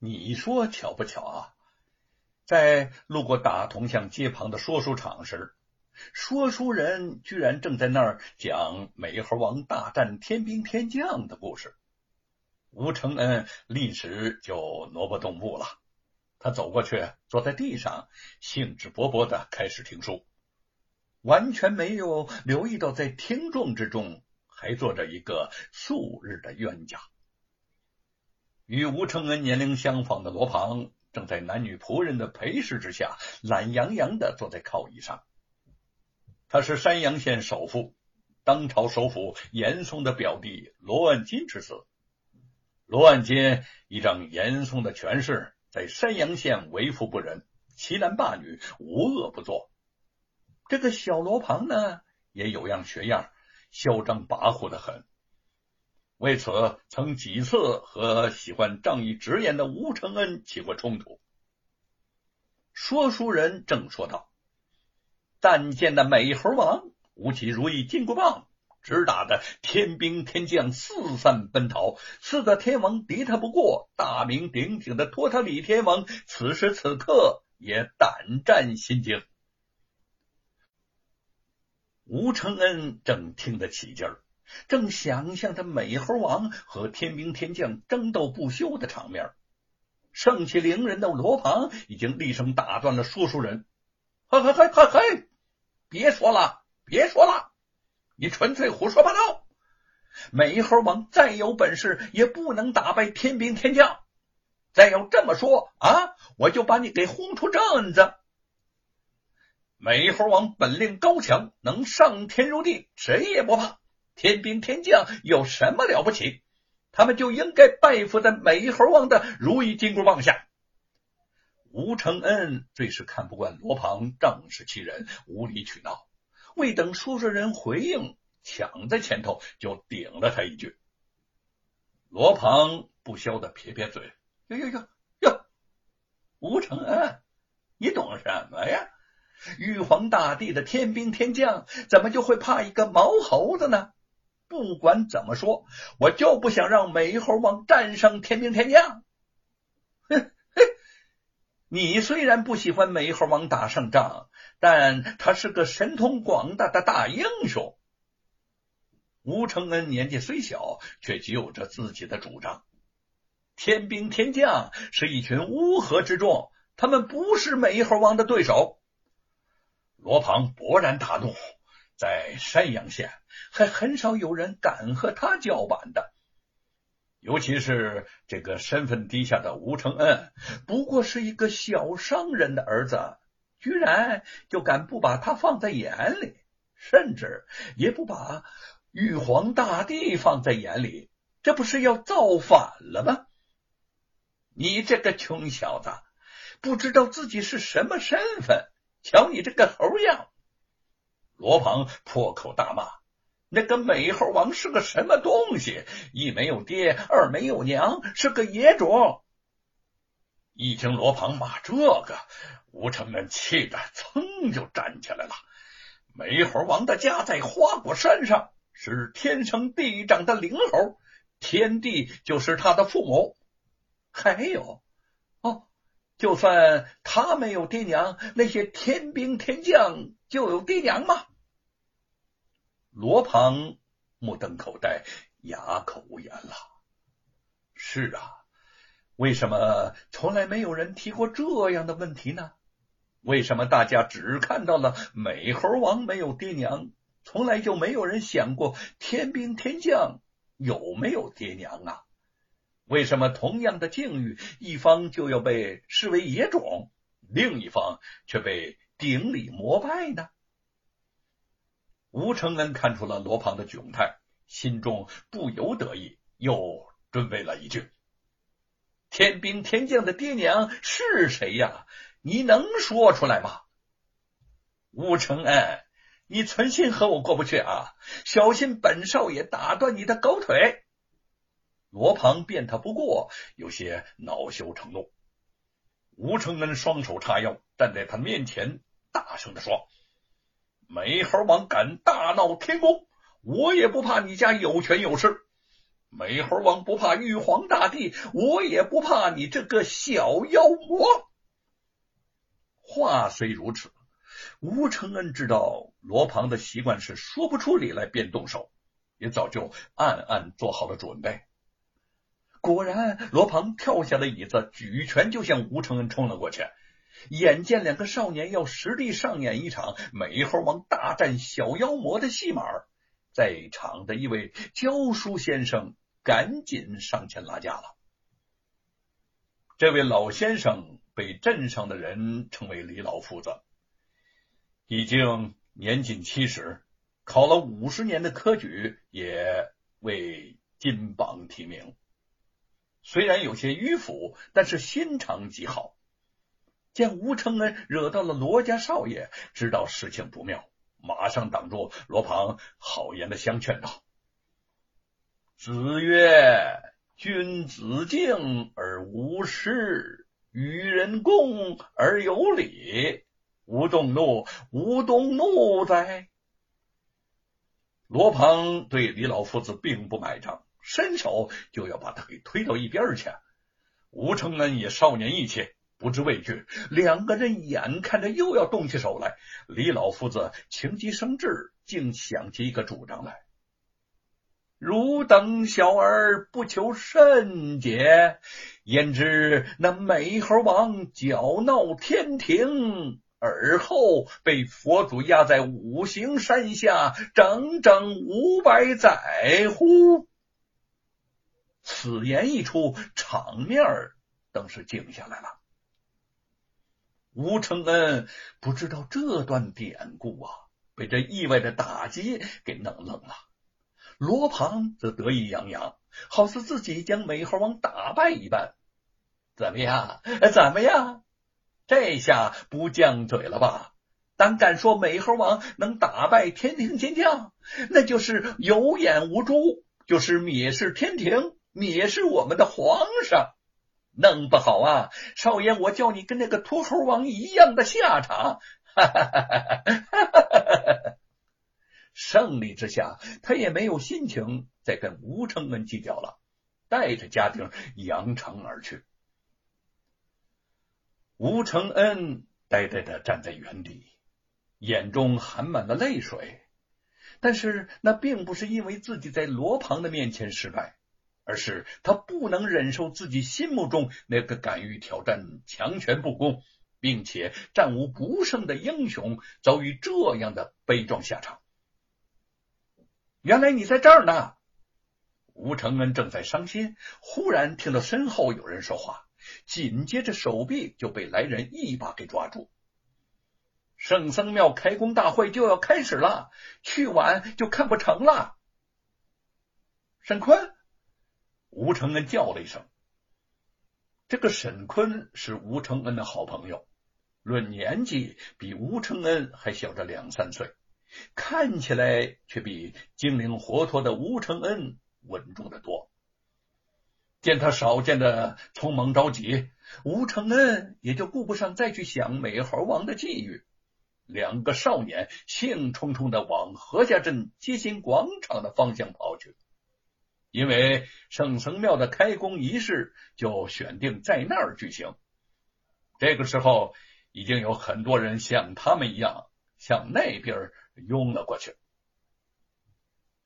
你说巧不巧啊？在路过大同巷街旁的说书场时，说书人居然正在那儿讲美猴王大战天兵天将的故事。吴承恩立时就挪不动步了，他走过去，坐在地上，兴致勃勃的开始听书，完全没有留意到在听众之中还坐着一个素日的冤家。与吴承恩年龄相仿的罗庞。正在男女仆人的陪侍之下，懒洋洋的坐在靠椅上。他是山阳县首富，当朝首辅严嵩的表弟罗万金之子。罗万金一仗严嵩的权势，在山阳县为富不仁，欺男霸女，无恶不作。这个小罗庞呢，也有样学样，嚣张跋扈的很。为此，曾几次和喜欢仗义直言的吴承恩起过冲突。说书人正说道：“但见那美猴王舞起如意金箍棒，直打的天兵天将四散奔逃。四个天王敌他不过，大名鼎鼎的托塔李天王此时此刻也胆战心惊。”吴承恩正听得起劲儿。正想象着美猴王和天兵天将争斗不休的场面，盛气凌人的罗庞已经厉声打断了说书人：“嘿嘿嘿嘿嘿，别说了，别说了，你纯粹胡说八道！美猴王再有本事，也不能打败天兵天将。再要这么说啊，我就把你给轰出镇子！美猴王本领高强，能上天入地，谁也不怕。”天兵天将有什么了不起？他们就应该拜伏在美猴王的如意金箍棒下。吴承恩最是看不惯罗庞仗势欺人、无理取闹，未等说书人回应，抢在前头就顶了他一句。罗庞不消的撇撇嘴：“哟哟哟哟，吴承恩，你懂什么呀？玉皇大帝的天兵天将怎么就会怕一个毛猴子呢？”不管怎么说，我就不想让美猴王战胜天兵天将。哼哼，你虽然不喜欢美猴王打胜仗，但他是个神通广大的大英雄。吴承恩年纪虽小，却极有着自己的主张。天兵天将是一群乌合之众，他们不是美猴王的对手。罗庞勃然大怒。在山阳县，还很少有人敢和他叫板的，尤其是这个身份低下的吴承恩，不过是一个小商人的儿子，居然就敢不把他放在眼里，甚至也不把玉皇大帝放在眼里，这不是要造反了吗？你这个穷小子，不知道自己是什么身份，瞧你这个猴样！罗庞破口大骂：“那个美猴王是个什么东西？一没有爹，二没有娘，是个野种！”一听罗庞骂这个，吴承恩气得噌就站起来了。美猴王的家在花果山上，是天生地长的灵猴，天帝就是他的父母。还有哦，就算他没有爹娘，那些天兵天将就有爹娘吗？罗庞目瞪口呆，哑口无言了。是啊，为什么从来没有人提过这样的问题呢？为什么大家只看到了美猴王没有爹娘，从来就没有人想过天兵天将有没有爹娘啊？为什么同样的境遇，一方就要被视为野种，另一方却被顶礼膜拜呢？吴承恩看出了罗庞的窘态，心中不由得意，又准备了一句：“天兵天将的爹娘是谁呀？你能说出来吗？”吴承恩，你存心和我过不去啊？小心本少爷打断你的狗腿！罗庞辩他不过，有些恼羞成怒。吴承恩双手叉腰，站在他面前，大声的说。美猴王敢大闹天宫，我也不怕你家有权有势。美猴王不怕玉皇大帝，我也不怕你这个小妖魔。话虽如此，吴承恩知道罗庞的习惯是说不出理来便动手，也早就暗暗做好了准备。果然，罗庞跳下了椅子，举拳就向吴承恩冲了过去。眼见两个少年要实地上演一场美猴王大战小妖魔的戏码，在场的一位教书先生赶紧上前拉架了。这位老先生。被镇上的人称为李老夫子，已经年近七十，考了五十年的科举也未金榜题名。虽然有些迂腐，但是心肠极好。见吴承恩惹到了罗家少爷，知道事情不妙，马上挡住罗庞，好言的相劝道：“子曰，君子敬而无失。”与人共而有礼，无动怒，无动怒哉？罗庞对李老夫子并不买账，伸手就要把他给推到一边去。吴承恩也少年义气，不知畏惧，两个人眼看着又要动起手来。李老夫子情急生智，竟想起一个主张来。汝等小儿不求甚解，焉知那美猴王搅闹天庭，而后被佛祖压在五行山下整整五百载乎？此言一出，场面登是静下来了。吴承恩不知道这段典故啊，被这意外的打击给弄愣了。罗庞则得意洋洋，好似自己将美猴王打败一般。怎么样？怎么样？这下不犟嘴了吧？胆敢说美猴王能打败天庭天将，那就是有眼无珠，就是蔑视天庭，蔑视我们的皇上。弄不好啊，少爷，我叫你跟那个秃猴王一样的下场！哈哈哈哈哈哈！胜利之下，他也没有心情再跟吴承恩计较了，带着家丁扬长而去。吴承恩呆呆的站在原地，眼中含满了泪水。但是那并不是因为自己在罗庞的面前失败，而是他不能忍受自己心目中那个敢于挑战强权不公，并且战无不胜的英雄遭遇这样的悲壮下场。原来你在这儿呢！吴承恩正在伤心，忽然听到身后有人说话，紧接着手臂就被来人一把给抓住。圣僧庙开工大会就要开始了，去晚就看不成了。沈坤，吴承恩叫了一声。这个沈坤是吴承恩的好朋友，论年纪比吴承恩还小着两三岁。看起来却比精灵活脱的吴承恩稳重的多。见他少见的匆忙着急，吴承恩也就顾不上再去想美猴王的际遇。两个少年兴冲冲的往何家镇街心广场的方向跑去，因为圣僧庙的开工仪式就选定在那儿举行。这个时候，已经有很多人像他们一样向那边。拥了过去。